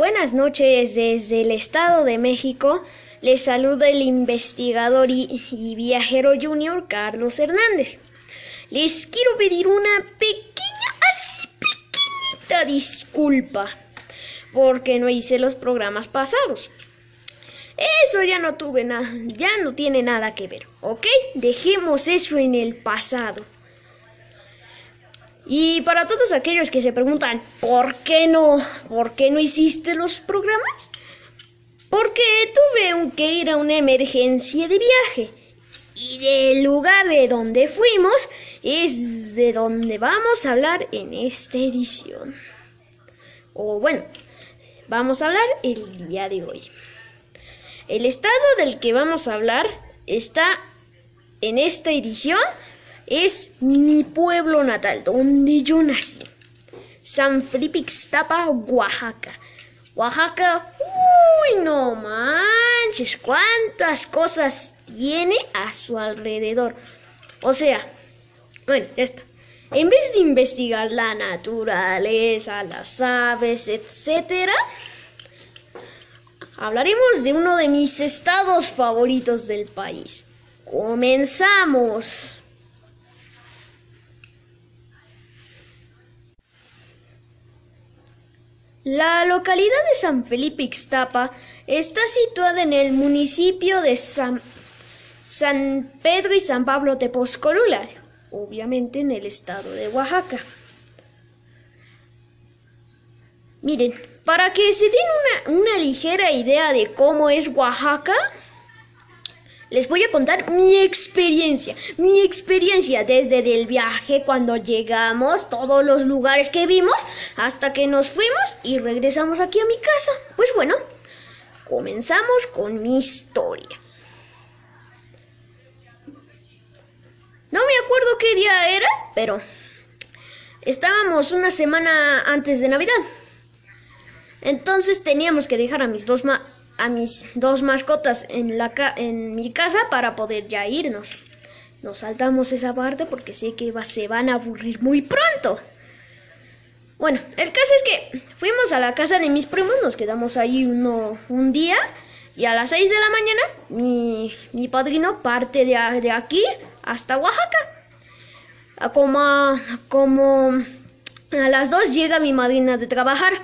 Buenas noches desde el Estado de México. Les saluda el investigador y, viajero junior Carlos Hernández. Les quiero pedir una pequeña, así pequeñita disculpa porque no hice los programas pasados. Eso ya no tuve nada, ya no tiene nada que ver, ¿ok? Dejemos eso en el pasado. Y para todos aquellos que se preguntan, ¿por qué no? ¿Por qué no hiciste los programas? Porque tuve que ir a una emergencia de viaje. Y del lugar de donde fuimos es de donde vamos a hablar en esta edición. O bueno, vamos a hablar el día de hoy. El estado del que vamos a hablar está en esta edición es mi pueblo natal, donde yo nací. San Felipe Ixtapa, Oaxaca. Oaxaca, uy, no manches, cuántas cosas tiene a su alrededor. O sea, bueno, ya está. En vez de investigar la naturaleza, las aves, etcétera, hablaremos de uno de mis estados favoritos del país. Comenzamos. La localidad de San Felipe Ixtapa está situada en el municipio de San, Pedro y San Pablo Tepozcolula, obviamente en el estado de Oaxaca. Miren, para que se den una ligera idea de cómo es Oaxaca, les voy a contar mi experiencia, mi experiencia desde el viaje cuando llegamos, todos los lugares que vimos, hasta que nos fuimos y regresamos aquí a mi casa. Pues bueno, comenzamos con mi historia. No me acuerdo qué día era, pero estábamos una semana antes de Navidad. Entonces teníamos que dejar a mis dos ma a mis dos mascotas en, la en mi casa para poder ya irnos. Nos saltamos esa parte porque sé que se van a aburrir muy pronto. Bueno, el caso es que fuimos a la casa de mis primos, nos quedamos ahí uno, un día y a las 6 de la mañana mi, mi padrino parte de, de, aquí hasta Oaxaca. Como, como a las 2 llega mi madrina de trabajar.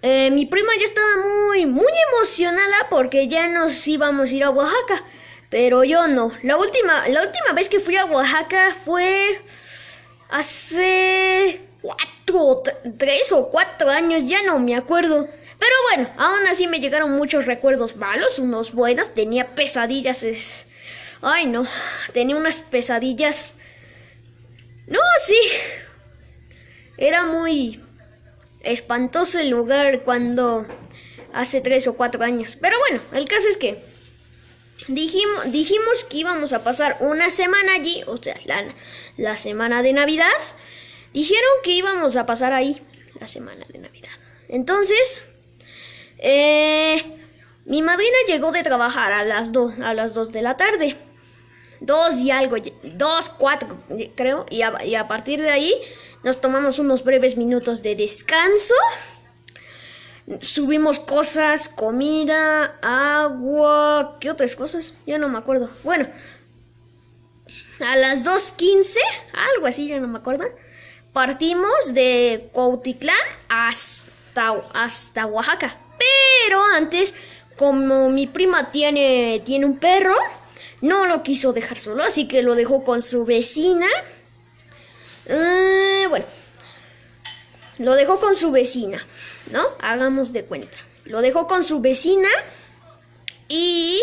Eh, mi prima ya estaba muy, muy emocionada porque ya nos íbamos a ir a Oaxaca. Pero yo no. La última, la última vez que fui a Oaxaca fue hace cuatro, tres o cuatro años, ya no me acuerdo. Pero bueno, aún así me llegaron muchos recuerdos malos, unos buenos. Tenía pesadillas. Es... Ay, no. Tenía unas pesadillas. No, sí. Era muy espantoso el lugar cuando hace tres o cuatro años. Pero bueno, el caso es que dijimos, dijimos que íbamos a pasar una semana allí, o sea, la, la semana de Navidad. Dijeron que íbamos a pasar ahí la semana de Navidad. Entonces, eh, mi madrina llegó de trabajar a las, dos a las 2 de la tarde. Dos y algo, dos, cuatro, creo. Y a, y a partir de ahí nos tomamos unos breves minutos de descanso. Subimos cosas, comida, agua, ¿qué otras cosas? Ya no me acuerdo. Bueno, a las 2.15, algo así, ya no me acuerdo. Partimos de Cuautitlán hasta, hasta Oaxaca. Pero antes, como mi prima tiene, tiene un perro, no lo quiso dejar solo, así que lo dejó con su vecina. Bueno, lo dejó con su vecina, ¿no? Hagamos de cuenta. Lo dejó con su vecina y...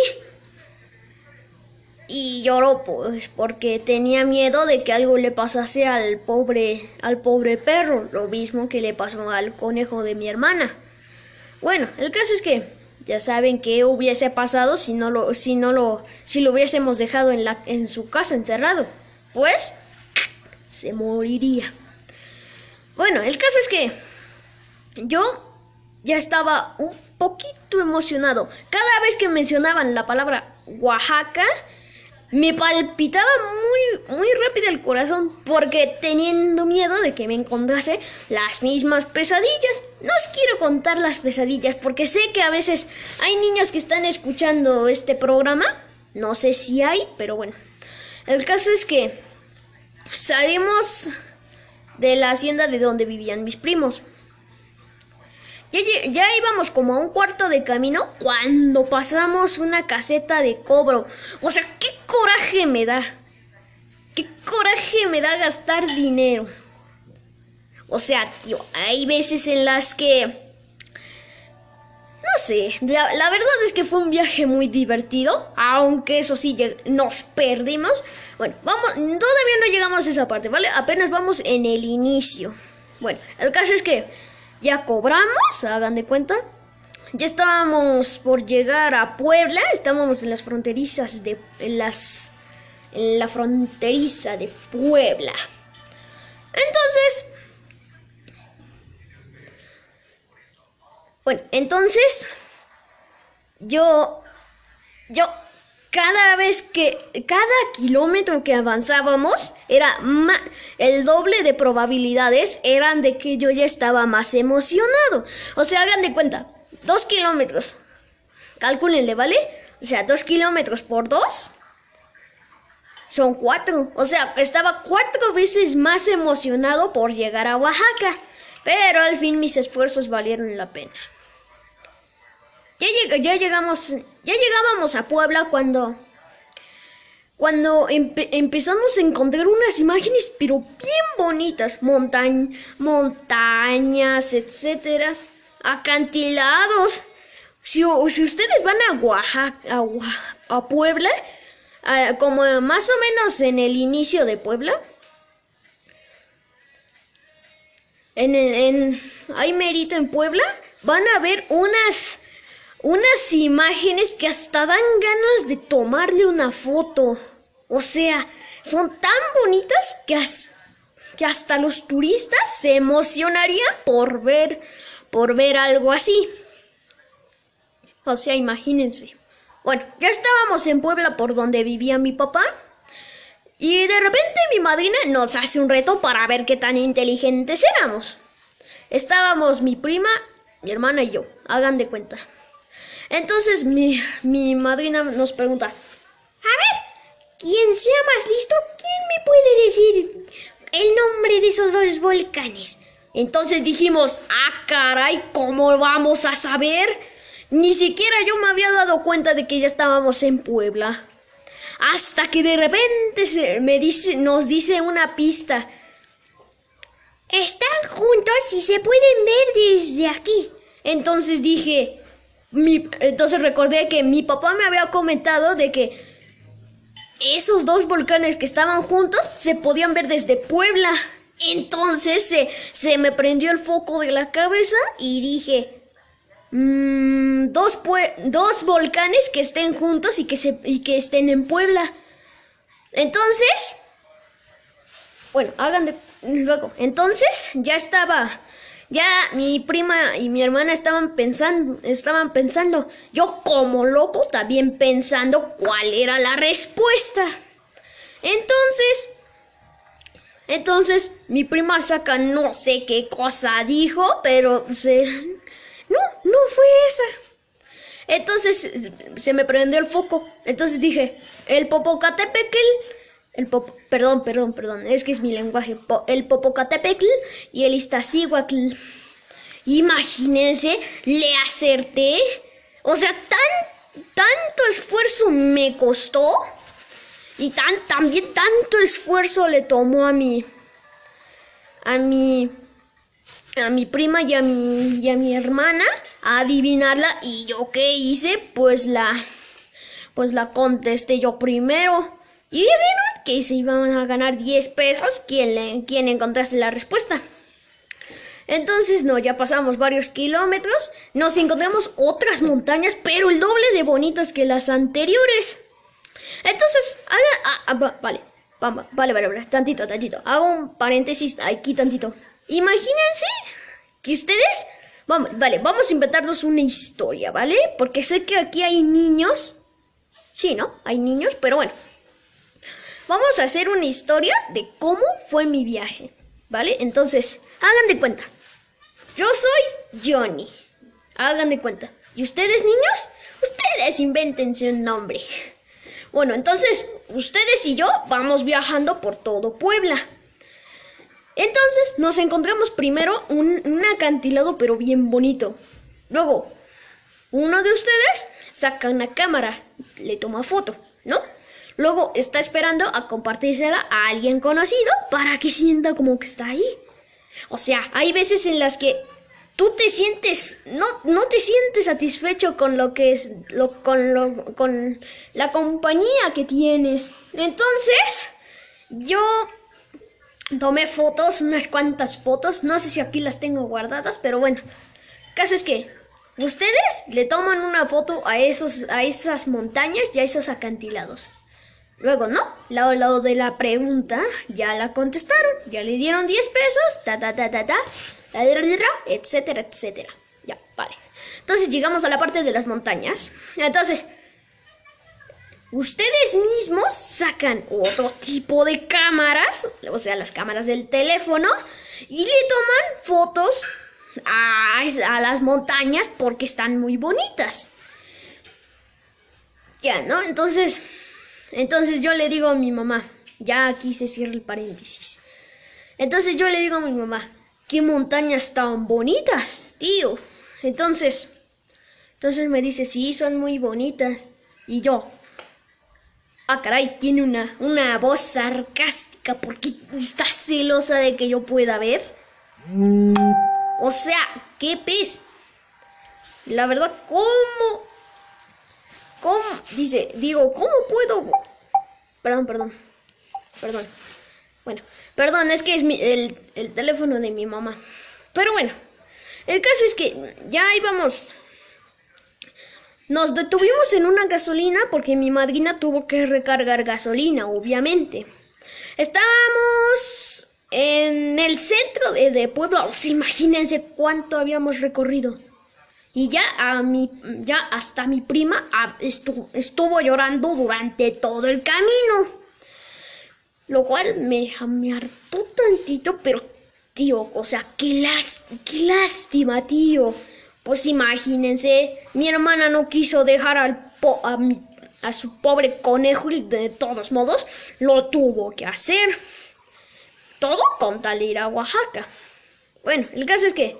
Y lloró, pues, porque tenía miedo de que algo le pasase al pobre, al pobre perro, lo mismo que le pasó al conejo de mi hermana. Bueno, el caso es que ya saben qué hubiese pasado si no lo, si no lo, si lo hubiésemos dejado en la, en su casa encerrado. Pues se moriría. Bueno, el caso es que yo ya estaba un poquito emocionado. Cada vez que mencionaban la palabra Oaxaca, me palpitaba muy, muy rápido el corazón porque teniendo miedo de que me encontrase las mismas pesadillas. No os quiero contar las pesadillas porque sé que a veces hay niños que están escuchando este programa. No sé si hay, pero bueno. El caso es que salimos de la hacienda de donde vivían mis primos. Ya, íbamos como a un cuarto de camino cuando pasamos una caseta de cobro. O sea, qué coraje me da. Qué coraje me da gastar dinero. O sea, tío, hay veces en las que... Sé, la, la, verdad es que fue un viaje muy divertido, aunque eso sí, nos perdimos. Bueno, vamos, todavía no llegamos a esa parte, ¿vale? Apenas vamos en el inicio. Bueno, el caso es que ya cobramos, hagan de cuenta. Ya estábamos por llegar a Puebla, estábamos en las fronterizas de en las en la fronteriza de Puebla. Entonces, bueno, entonces yo yo cada vez que, cada kilómetro que avanzábamos, era el doble de probabilidades eran de que yo ya estaba más emocionado. O sea, hagan de cuenta, dos kilómetros, cálculenle, ¿vale? O sea, dos kilómetros por dos son cuatro. O sea, estaba cuatro veces más emocionado por llegar a Oaxaca. Pero al fin mis esfuerzos valieron la pena. Ya, llegamos, ya llegábamos a Puebla cuando, cuando empezamos a encontrar unas imágenes, pero bien bonitas, montañas, etcétera, acantilados. Si, si, ustedes van a Oaxaca, a, Puebla, como más o menos en el inicio de Puebla, en, en, ahí merito en Puebla, van a ver unas unas imágenes que hasta dan ganas de tomarle una foto. O sea, son tan bonitas que, hasta los turistas se emocionarían por ver, por ver algo así. O sea, imagínense. Bueno, ya estábamos en Puebla por donde vivía mi papá. Y de repente mi madrina nos hace un reto para ver qué tan inteligentes éramos. Estábamos mi prima, mi hermana y yo. Hagan de cuenta. Entonces mi, mi madrina nos pregunta, a ver, quien sea más listo, ¿quién me puede decir el nombre de esos dos volcanes? Entonces dijimos, ah, caray, ¿cómo vamos a saber? Ni siquiera yo me había dado cuenta de que ya estábamos en Puebla. Hasta que de repente se me dice, nos dice una pista. Están juntos y se pueden ver desde aquí. Entonces dije, entonces recordé que mi papá me había comentado de que esos dos volcanes que estaban juntos se podían ver desde Puebla. Entonces se, me prendió el foco de la cabeza y dije, mm, dos, dos volcanes que estén juntos y que, se, y que estén en Puebla. Entonces, bueno, hagan de luego. Entonces ya estaba ya mi prima y mi hermana estaban pensando, estaban pensando, yo como loco también pensando cuál era la respuesta. Entonces, entonces mi prima saca no sé qué cosa dijo, pero se no, no fue esa. Entonces se me prendió el foco. Entonces dije, el Popocatépetl el perdón, perdón, perdón, es que es mi lenguaje, el Popocatépetl y el Iztaccíhuatl. Imagínense, le acerté. O sea, tan, tanto esfuerzo me costó y tan, también tanto esfuerzo le tomó a mi, a mi, a mi prima y a mi, y a mi hermana a adivinarla y yo qué hice, pues la, pues la contesté yo primero. Y vieron que se iban a ganar 10 pesos quien, le, quien encontrase la respuesta. Entonces, no, ya pasamos varios kilómetros, nos encontramos otras montañas, pero el doble de bonitas que las anteriores. Entonces, ah, vale, vale, vale, vale, vale, tantito, tantito. Hago un paréntesis aquí tantito. Imagínense que ustedes, vamos, vale, vamos a inventarnos una historia, ¿vale? Porque sé que aquí hay niños. Sí, ¿no? Hay niños, pero bueno. Vamos a hacer una historia de cómo fue mi viaje, ¿vale? Entonces, hagan de cuenta. Yo soy Johnny. Hagan de cuenta. ¿Y ustedes, niños? Ustedes invéntense un nombre. Bueno, entonces, ustedes y yo vamos viajando por todo Puebla. Entonces, nos encontramos primero un, un acantilado, pero bien bonito. Luego, uno de ustedes saca una cámara, le toma foto, ¿no? Luego está esperando a compartírsela a alguien conocido para que sienta como que está ahí. O sea, hay veces en las que tú te sientes, no, no te sientes satisfecho con lo que es, con, lo, con la compañía que tienes. Entonces, yo tomé fotos, unas cuantas fotos, no sé si aquí las tengo guardadas, pero bueno, caso es que ustedes le toman una foto a, esos, a esas montañas y a esos acantilados. Luego, ¿no? Lado lado de la pregunta, ya la contestaron, ya le dieron 10 pesos, ta ta ta ta ta, etcétera, etcétera. Ya, vale. Entonces llegamos a la parte de las montañas. Entonces, ustedes mismos sacan otro tipo de cámaras, o sea, las cámaras del teléfono, y le toman fotos a, a las montañas porque están muy bonitas. Ya, ¿no? Entonces, entonces yo le digo a mi mamá, ya aquí se cierra el paréntesis. Entonces yo le digo a mi mamá, qué montañas tan bonitas, tío. Entonces, entonces me dice, sí, son muy bonitas. Y yo, ah, caray, tiene una, una voz sarcástica porque está celosa de que yo pueda ver. O sea, qué pez. La verdad, ¿cómo? ¿Cómo? Dice, digo, ¿cómo puedo? Perdón, perdón. Perdón. Bueno, perdón, es que es el, el teléfono de mi mamá. Pero bueno, el caso es que ya íbamos. Nos detuvimos en una gasolina porque mi madrina tuvo que recargar gasolina, obviamente. Estábamos en el centro de, de Puebla. imagínense cuánto habíamos recorrido. Y ya a mi, ya hasta mi prima estuvo, estuvo llorando durante todo el camino. Lo cual me, me hartó tantito, pero tío, o sea, qué, lástima, tío. Pues imagínense, mi hermana no quiso dejar al a, a su pobre conejo y de todos modos lo tuvo que hacer. Todo con tal ir a Oaxaca. Bueno, el caso es que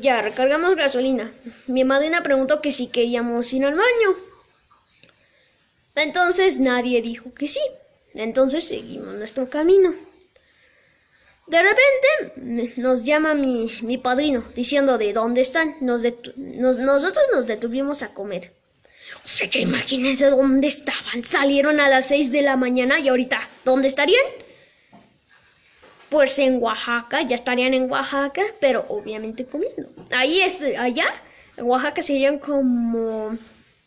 ya recargamos gasolina. Mi madrina preguntó que si queríamos ir al baño. Entonces nadie dijo que sí. Entonces seguimos nuestro camino. De repente nos llama mi, mi padrino diciendo de dónde están. Nos nosotros nos detuvimos a comer. O sea que imagínense dónde estaban. Salieron a las 6 de la mañana y ahorita, ¿dónde estarían? Pues en Oaxaca, ya estarían en Oaxaca, pero obviamente comiendo. Ahí, es, allá, en Oaxaca serían como...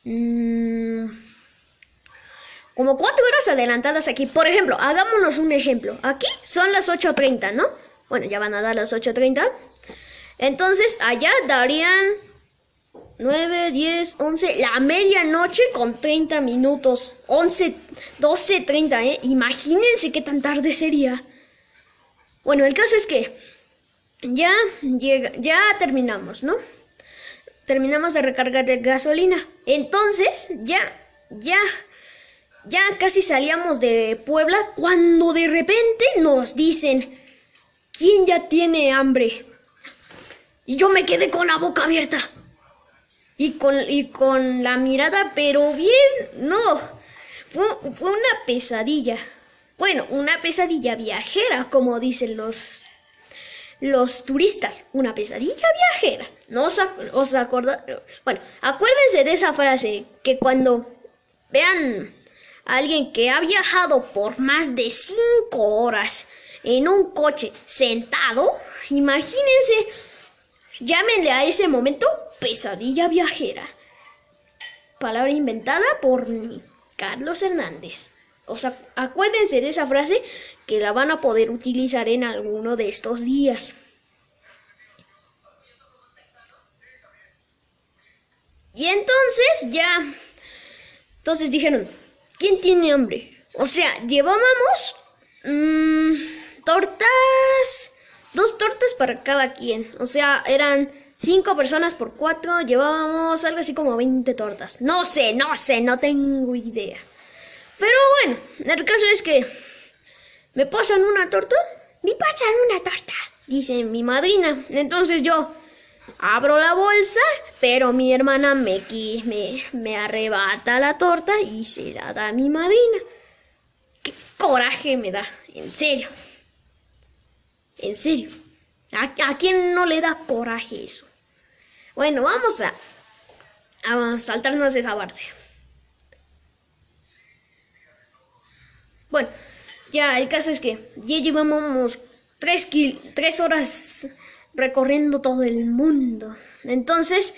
Mmm, como cuatro horas adelantadas aquí. Por ejemplo, hagámonos un ejemplo. Aquí son las 8.30, ¿no? Bueno, ya van a dar las 8.30. Entonces, allá darían 9, 10, 11, la medianoche con 30 minutos. 11, 12, 30, ¿eh? Imagínense qué tan tarde sería. Bueno, el caso es que ya llega, ya terminamos, ¿no? Terminamos de recargar de gasolina. Entonces, ya, ya ya casi salíamos de Puebla cuando de repente nos dicen, ¿quién ya tiene hambre? Y yo me quedé con la boca abierta. Y con, y con la mirada, pero bien, no. Fue, fue una pesadilla. Bueno, una pesadilla viajera, como dicen los, los turistas. Una pesadilla viajera. ¿No os, os? Bueno, acuérdense de esa frase que cuando vean alguien que ha viajado por más de cinco horas en un coche sentado, imagínense, llámenle a ese momento pesadilla viajera. Palabra inventada por Carlos Hernández. O sea, acuérdense de esa frase que la van a poder utilizar en alguno de estos días. Y entonces ya, entonces dijeron, ¿quién tiene hambre? O sea, llevábamos mm, tortas, dos tortas para cada quien. O sea, eran cinco personas por cuatro, llevábamos algo así como 20 tortas. No sé, no sé, no tengo idea. Pero bueno, el caso es que me pasan una torta, me pasan una torta, dice mi madrina. Entonces yo abro la bolsa, pero mi hermana me, me, me arrebata la torta y se la da a mi madrina. Qué coraje me da, en serio. En serio. ¿A, quién no le da coraje eso? Bueno, vamos a, a saltarnos esa parte. Bueno, ya el caso es que ya llevamos tres, tres horas recorriendo todo el mundo. Entonces,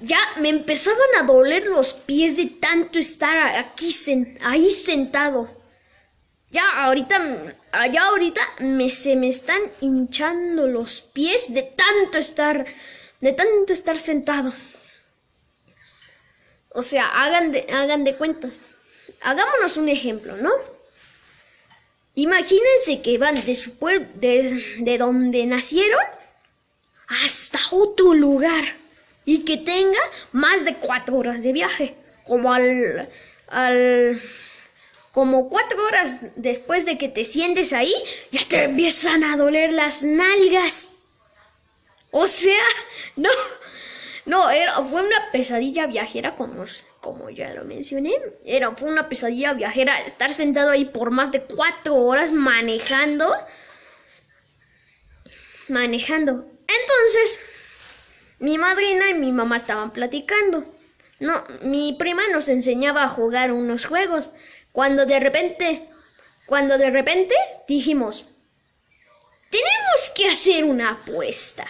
ya me empezaban a doler los pies de tanto estar aquí ahí sentado. Ya ahorita, ya ahorita me, se me están hinchando los pies de tanto estar, de tanto estar sentado. O sea, hagan de, hagan de cuenta. Hagámonos un ejemplo, ¿no? Imagínense que van de su pueblo, de, de donde nacieron, hasta otro lugar y que tenga más de cuatro horas de viaje. Como al, al, como cuatro horas después de que te sientes ahí, ya te empiezan a doler las nalgas. O sea, no, no, era, fue una pesadilla viajera como, como ya lo mencioné. Era, fue una pesadilla viajera estar sentado ahí por más de cuatro horas manejando. Manejando. Entonces, mi madrina y mi mamá estaban platicando. No, mi prima nos enseñaba a jugar unos juegos. Cuando de repente, cuando de repente dijimos, tenemos que hacer una apuesta.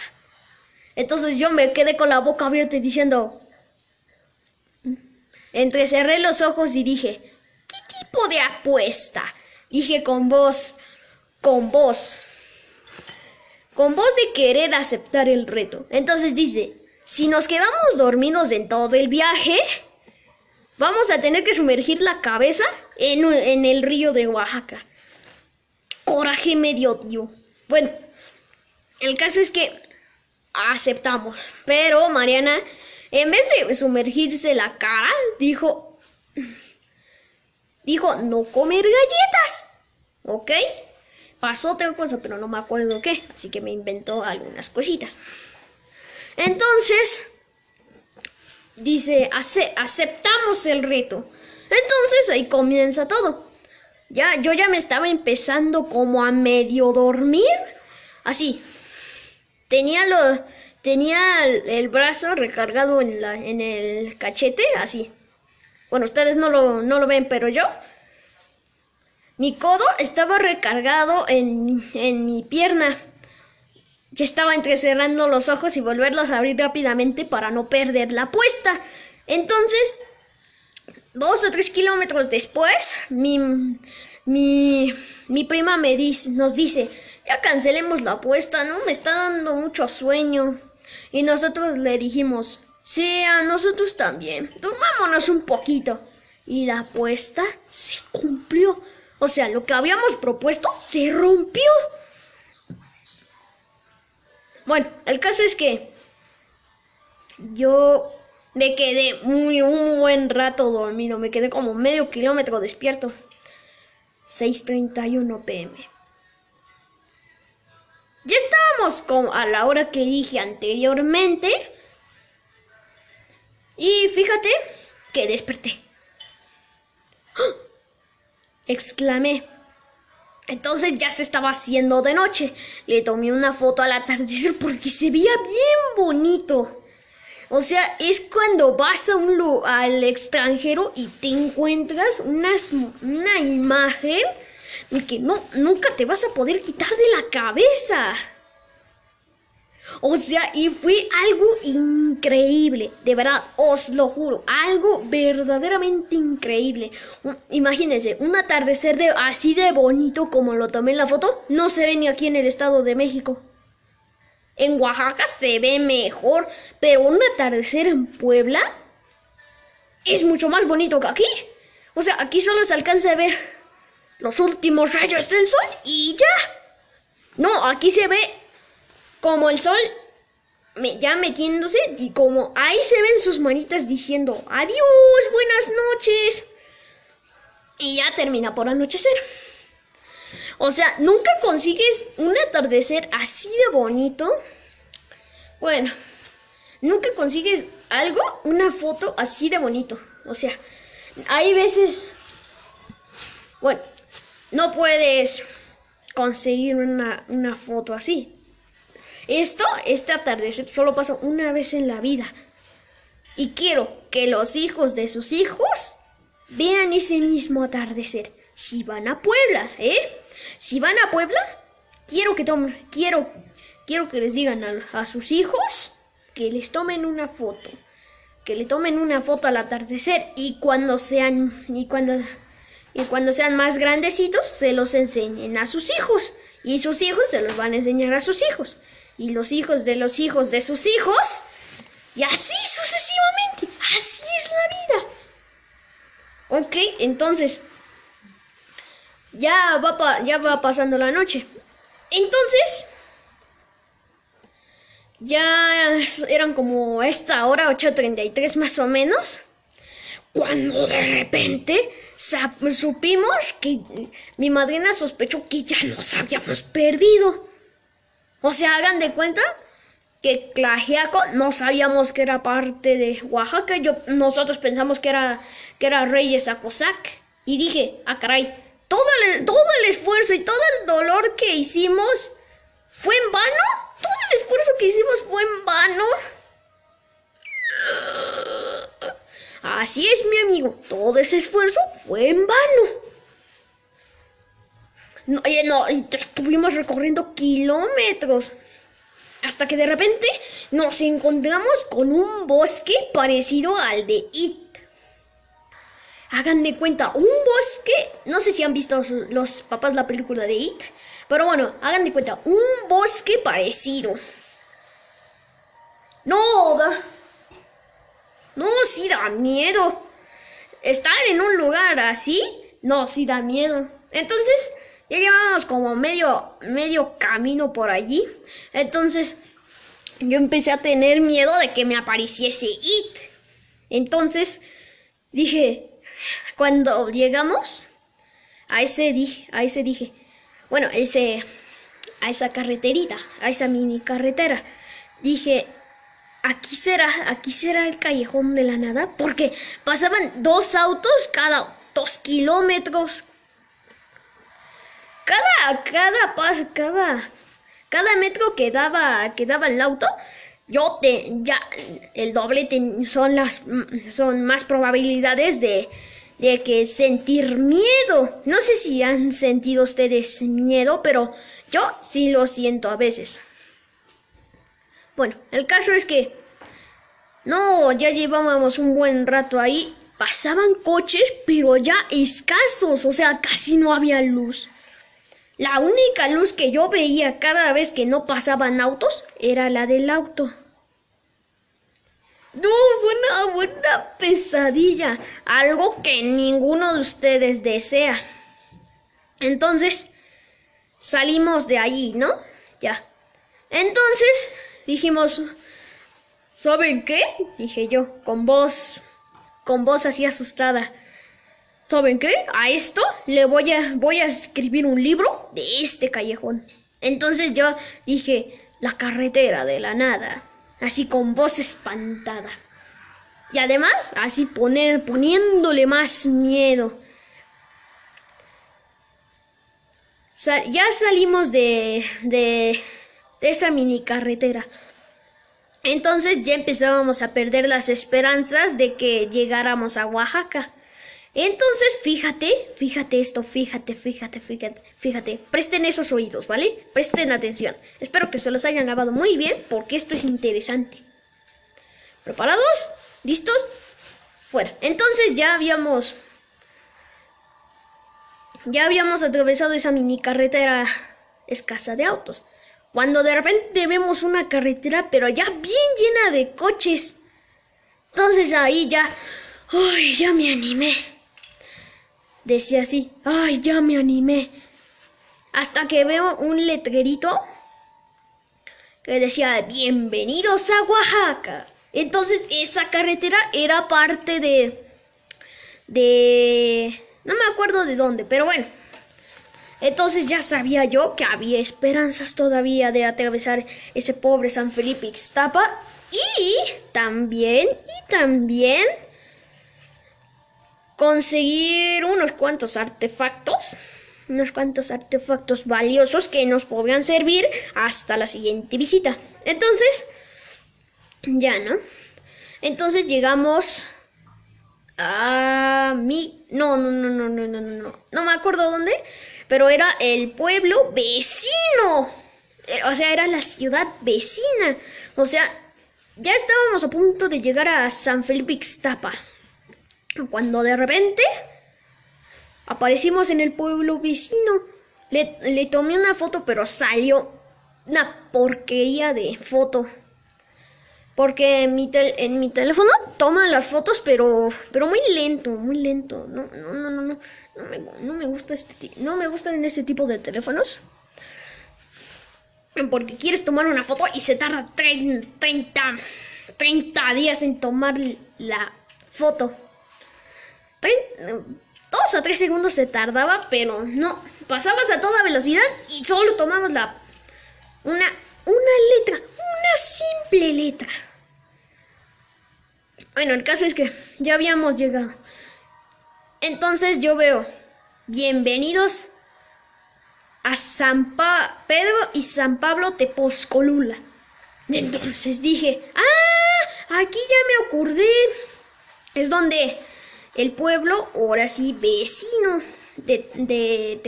Entonces yo me quedé con la boca abierta diciendo, entrecerré los ojos y dije, ¿qué tipo de apuesta? Dije con voz, con voz con voz de querer aceptar el reto. Entonces dice, si nos quedamos dormidos en todo el viaje, vamos a tener que sumergir la cabeza en, el río de Oaxaca. Coraje medio tío. Bueno, el caso es que aceptamos, pero Mariana, en vez de sumergirse la cara, dijo, dijo, no comer galletas, ¿ok? pasó otra cosa, pero no me acuerdo qué, así que me inventó algunas cositas. Entonces, dice, aceptamos el reto. Entonces ahí comienza todo. Ya, yo ya me estaba empezando como a medio dormir. Así. Tenía lo, tenía el, brazo recargado en, la, en el cachete, así. Bueno, ustedes no lo, no lo ven, pero yo mi codo estaba recargado en, en mi pierna. Ya estaba entrecerrando los ojos y volverlos a abrir rápidamente para no perder la apuesta. Entonces, dos o tres kilómetros después, mi, mi, mi prima me dice, nos dice, ya cancelemos la apuesta, ¿no? Me está dando mucho sueño. Y nosotros le dijimos, sí, a nosotros también. Durmámonos un poquito. Y la apuesta se cumplió. O sea, lo que habíamos propuesto se rompió. Bueno, el caso es que yo me quedé muy un buen rato dormido, me quedé como medio kilómetro despierto. 6:31 pm. Ya estábamos a la hora que dije anteriormente. Y fíjate que desperté. ¡Ah! exclamé. Entonces ya se estaba haciendo de noche. Le tomé una foto al atardecer porque se veía bien bonito. O sea, es cuando vas a un al extranjero y te encuentras una imagen que no, nunca te vas a poder quitar de la cabeza. O sea, y fue algo increíble, de verdad, os lo juro, algo verdaderamente increíble. Imagínense, un atardecer de, así de bonito como lo tomé en la foto, no se ve ni aquí en el Estado de México. En Oaxaca se ve mejor, pero un atardecer en Puebla es mucho más bonito que aquí. O sea, aquí solo se alcanza a ver los últimos rayos del sol y ya. No, aquí se ve como el sol ya metiéndose y como ahí se ven sus manitas diciendo adiós, buenas noches. Y ya termina por anochecer. O sea, nunca consigues un atardecer así de bonito. Bueno, nunca consigues algo, una foto así de bonito. O sea, hay veces... Bueno, no puedes conseguir una, una foto así. Esto, este atardecer, solo pasó una vez en la vida. Y quiero que los hijos de sus hijos vean ese mismo atardecer. Si van a Puebla, ¿eh? Si van a Puebla, quiero que tomen, quiero, quiero que les digan a, a sus hijos que les tomen una foto. Que le tomen una foto al atardecer y cuando sean, y cuando y cuando sean más grandecitos se los enseñen a sus hijos y sus hijos se los van a enseñar a sus hijos y los hijos de los hijos de sus hijos y así sucesivamente. Así es la vida. Ok, entonces ya va, ya va pasando la noche. Entonces ya eran como esta hora, 8.33 más o menos cuando de repente supimos que mi madrina sospechó que ya nos habíamos perdido. O sea, hagan de cuenta que Tlajiaco no sabíamos que era parte de Oaxaca. Yo, nosotros pensamos que era, que era Reyes Acosac. Y dije, ah, caray, todo el, todo el esfuerzo y todo el dolor que hicimos fue en vano. Todo el esfuerzo que hicimos fue en vano. Así es, mi amigo, todo ese esfuerzo fue en vano. No, no, estuvimos recorriendo kilómetros. Hasta que de repente nos encontramos con un bosque parecido al de It. Hagan de cuenta, un bosque, no sé si han visto los papás la película de It, pero bueno, hagan de cuenta, un bosque parecido. No, no, sí da miedo. Estar en un lugar así, no, sí da miedo. Entonces, ya llevamos como medio, medio camino por allí. Entonces, yo empecé a tener miedo de que me apareciese It. Entonces, dije, cuando llegamos, a ese, dije, a ese dije, bueno, ese, a esa carreterita, a esa mini carretera, dije, aquí será, aquí será el callejón de la nada, porque pasaban dos autos cada dos kilómetros. Cada, cada paso, cada, cada metro que daba, que daba el auto, yo te, ya, el doble son las, son más probabilidades de, de que sentir miedo. No sé si han sentido ustedes miedo, pero yo sí lo siento a veces. Bueno, el caso es que... No, ya llevábamos un buen rato ahí. Pasaban coches, pero ya escasos, o sea, casi no había luz. La única luz que yo veía cada vez que no pasaban autos era la del auto. No, buena, buena pesadilla. Algo que ninguno de ustedes desea. Entonces, salimos de allí, ¿no? Ya. Entonces, dijimos, ¿saben qué? dije yo, con voz, con voz así asustada. ¿Saben qué? A esto le voy a, voy a escribir un libro de este callejón. Entonces yo dije, la carretera de la nada, así con voz espantada. Y además, así poner, poniéndole más miedo. ya salimos de, de, esa mini carretera. Entonces ya empezábamos a perder las esperanzas de que llegáramos a Oaxaca. Entonces, fíjate, fíjate esto, fíjate, fíjate, fíjate, fíjate. Presten esos oídos, ¿vale? Presten atención. Espero que se los hayan lavado muy bien porque esto es interesante. ¿Preparados? ¿Listos? Fuera. Entonces ya habíamos... Ya habíamos atravesado esa mini carretera escasa de autos. Cuando de repente vemos una carretera, pero ya bien llena de coches. Entonces ahí ya... ¡Ay! Ya me animé. decía así, ay, ya me animé. Hasta que veo un letrerito que decía, bienvenidos a Oaxaca. Entonces esa carretera era parte de... de... no me acuerdo de dónde, pero bueno. Entonces ya sabía yo que había esperanzas todavía de atravesar ese pobre San Felipe Ixtapa. Y también, y también conseguir unos cuantos artefactos, unos cuantos artefactos valiosos que nos podrían servir hasta la siguiente visita. Entonces, ya, ¿no? Entonces llegamos a mi... No, no, no, no, no, no, no. No me acuerdo dónde, pero era el pueblo vecino. O sea, era la ciudad vecina. O sea, ya estábamos a punto de llegar a San Felipe Ixtapa. Cuando de repente aparecimos en el pueblo vecino. Le, tomé una foto, pero salió una porquería de foto. Porque en mi, en mi teléfono toma las fotos, pero, pero muy lento, muy lento. No, no, no, no, no. No me, gusta este no me gustan este tipo de teléfonos. Porque quieres tomar una foto y se tarda 30, 30 días en tomar la foto. dos o tres segundos se tardaba, pero no. Pasabas a toda velocidad y solo tomabas la una una letra, una simple letra. Bueno, el caso es que ya habíamos llegado. Entonces yo veo, bienvenidos a San Pedro y San Pablo Tepozcolula. Entonces dije, ah, aquí ya me acordé. Es donde el pueblo, ahora sí, vecino de, de.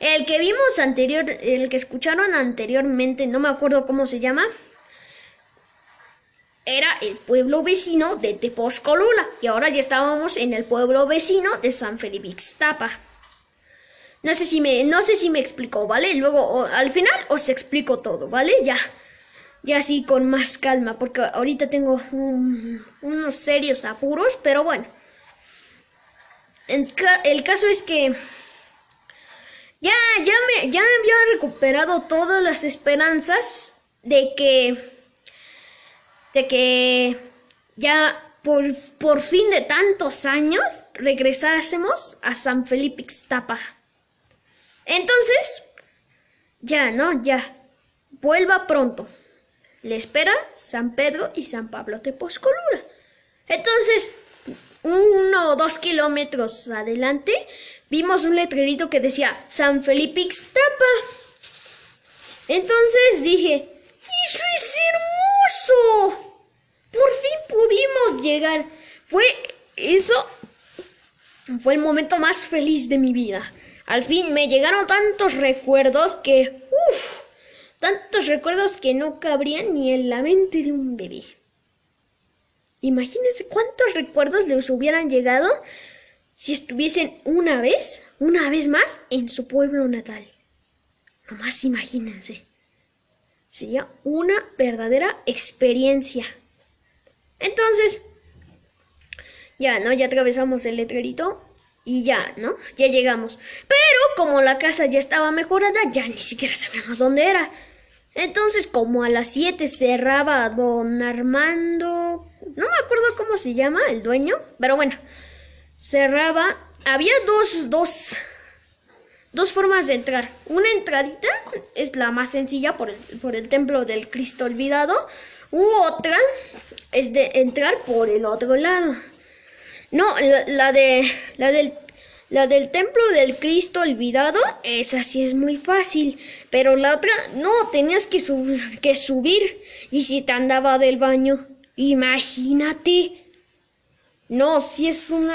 El que vimos anterior, el que escucharon anteriormente, no me acuerdo cómo se llama, era el pueblo vecino de Tepozcolula y ahora ya estábamos en el pueblo vecino de San Felipe Ixtapa. No sé si me, no sé si me explicó, ¿vale? Luego al final os explico todo, ¿vale? Ya, ya así con más calma, porque ahorita tengo unos serios apuros, pero bueno. el caso es que ya, ya me, ya había recuperado todas las esperanzas de que, de que ya por, por fin de tantos años regresásemos a San Felipe Ixtapa. Entonces, ya, ¿no? Ya, vuelva pronto. Le espera San Pedro y San Pablo Tepozcolura. Entonces, uno o dos kilómetros adelante, vimos un letrerito que decía San Felipe Ixtapa. Entonces dije, ¡Eso es hermoso! Por fin pudimos llegar. Fue eso. Fue el momento más feliz de mi vida. Al fin me llegaron tantos recuerdos que... ¡Uf! Tantos recuerdos que no cabrían ni en la mente de un bebé. Imagínense cuántos recuerdos les hubieran llegado si estuviesen una vez, una vez más, en su pueblo natal. Nomás imagínense. Sería una verdadera experiencia. Entonces, ya, ¿no? Ya atravesamos el letrerito y ya, ¿no? Ya llegamos. Pero como la casa ya estaba mejorada, ya ni siquiera sabíamos dónde era. Entonces, como a las 7 cerraba don Armando no me acuerdo cómo se llama el dueño, pero bueno, cerraba. Había dos, dos, dos formas de entrar. Una entradita es la más sencilla por el, por el templo del Cristo olvidado. U otra es de entrar por el otro lado. No, la, de la del la del templo del Cristo olvidado, esa sí es muy fácil, pero la otra no, tenías que, que subir y si te andaba del baño. Imagínate. No, si es una...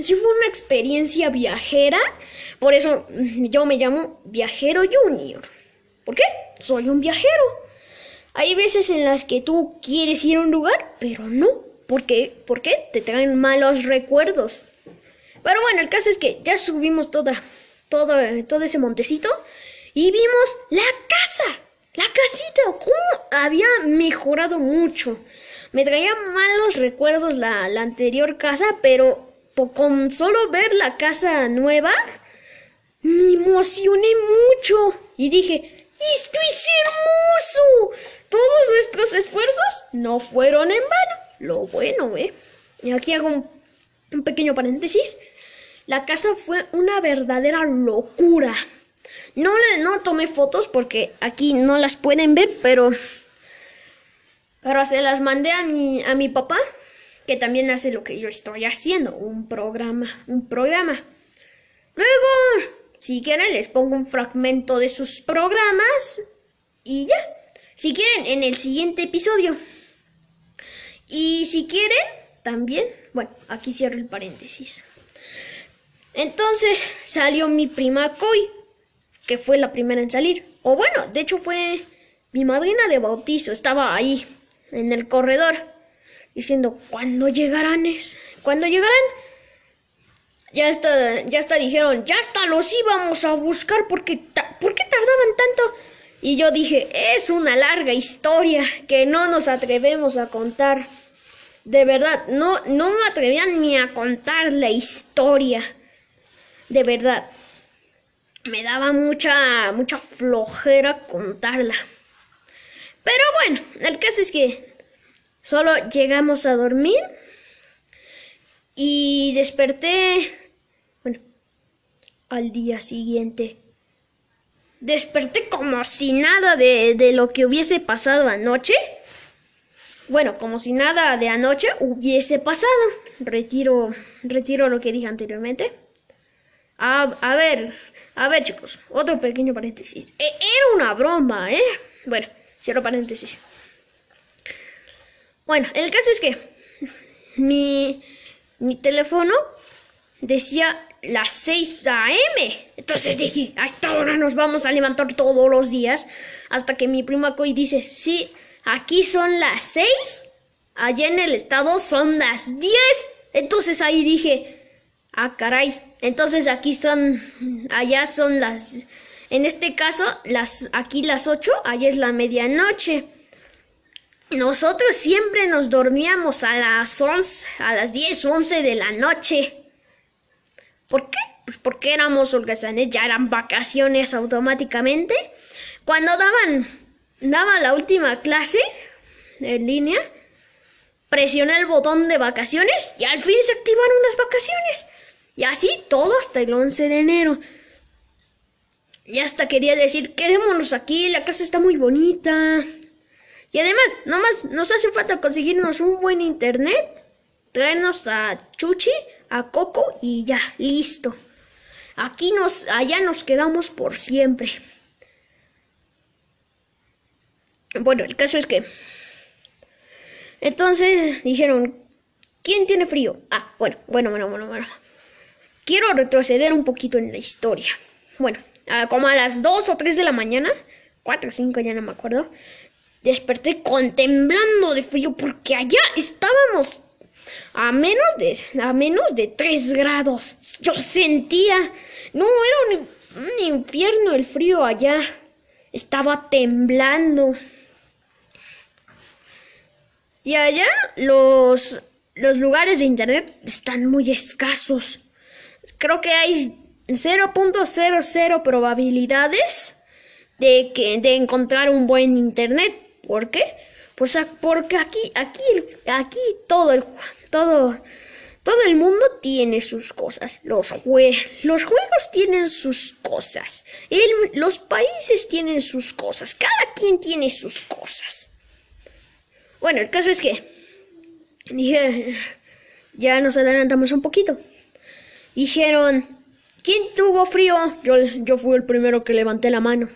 Si fue una experiencia viajera, por eso mm, yo me llamo Viajero Junior. ¿Por qué? Soy un viajero. Hay veces en las que tú quieres ir a un lugar, pero no. ¿Por qué? ¿Por qué? Te traen malos recuerdos. Pero bueno, el caso es que ya subimos toda, todo, todo ese montecito y vimos la casa. La casita, ¿cómo había mejorado mucho? Me traía malos recuerdos la, la anterior casa, pero con solo ver la casa nueva, me emocioné mucho y dije, esto es hermoso. Todos nuestros esfuerzos no fueron en vano. Lo bueno, ¿eh? Y aquí hago un, pequeño paréntesis. La casa fue una verdadera locura. No, no tomé fotos porque aquí no las pueden ver, pero, pero se las mandé a mi, a mi papá, que también hace lo que yo estoy haciendo, un programa, un programa. Luego, si quieren, les pongo un fragmento de sus programas y ya. Si quieren, en el siguiente episodio. Y si quieren, también, bueno, aquí cierro el paréntesis. Entonces salió mi prima Koi, que fue la primera en salir. O bueno, de hecho fue mi madrina de bautizo, estaba ahí, en el corredor, diciendo, ¿cuándo llegarán? ¿Cuándo llegarán? Ya está, ya está, dijeron, ya hasta los íbamos a buscar porque, ¿por qué tardaban tanto? Y yo dije, es una larga historia que no nos atrevemos a contar. De verdad, no, no me atrevían ni a contar la historia de verdad, me daba mucha, mucha flojera contarla. Pero bueno, el caso es que solo llegamos a dormir y desperté, bueno, al día siguiente. Desperté como si nada de, de lo que hubiese pasado anoche. Bueno, como si nada de anoche hubiese pasado. Retiro, retiro lo que dije anteriormente. A, ver, a ver chicos, otro pequeño paréntesis. E, era una broma, ¿eh? Bueno, cierro paréntesis. Bueno, el caso es que mi, mi teléfono decía las 6 a.m. Entonces dije, hasta ahora nos vamos a levantar todos los días. Hasta que mi prima Coy dice, sí, aquí son las 6. Allá en el estado son las 10. Entonces ahí dije, ah, caray, entonces aquí son, allá son las, en este caso, las, aquí las 8, allá es la medianoche. Nosotros siempre nos dormíamos a las 11, a las 10, 11 de la noche. ¿Por qué? Pues porque éramos holgazanes, ya eran vacaciones automáticamente. Cuando daban, la última clase en línea, presioné el botón de vacaciones y al fin se activaron las vacaciones. Y así todo hasta el 11 de enero. Y hasta quería decir, quedémonos aquí, la casa está muy bonita. Y además, nomás nos hace falta conseguirnos un buen internet, traernos a Chuchi, a Coco y ya, listo. Aquí nos, allá nos quedamos por siempre. Bueno, el caso es que... Entonces dijeron, ¿quién tiene frío? Ah, bueno, bueno, bueno, bueno, bueno. Quiero retroceder un poquito en la historia. Bueno, como a las 2 o 3 de la mañana, 4 o 5 ya no me acuerdo, desperté contemblando de frío porque allá estábamos a menos de, a menos de 3 grados. Yo sentía, no, era un, un infierno el frío allá. Estaba temblando. Y allá los, los lugares de internet están muy escasos creo que hay 0.00 probabilidades de, que, de encontrar un buen internet. ¿Por qué? Pues porque aquí, aquí, aquí todo el, todo, todo el mundo tiene sus cosas. Los, los juegos tienen sus cosas. los países tienen sus cosas. Cada quien tiene sus cosas. Bueno, el caso es que ya nos adelantamos un poquito. Dijeron, ¿quién tuvo frío? Yo, yo fui el primero que levanté la mano.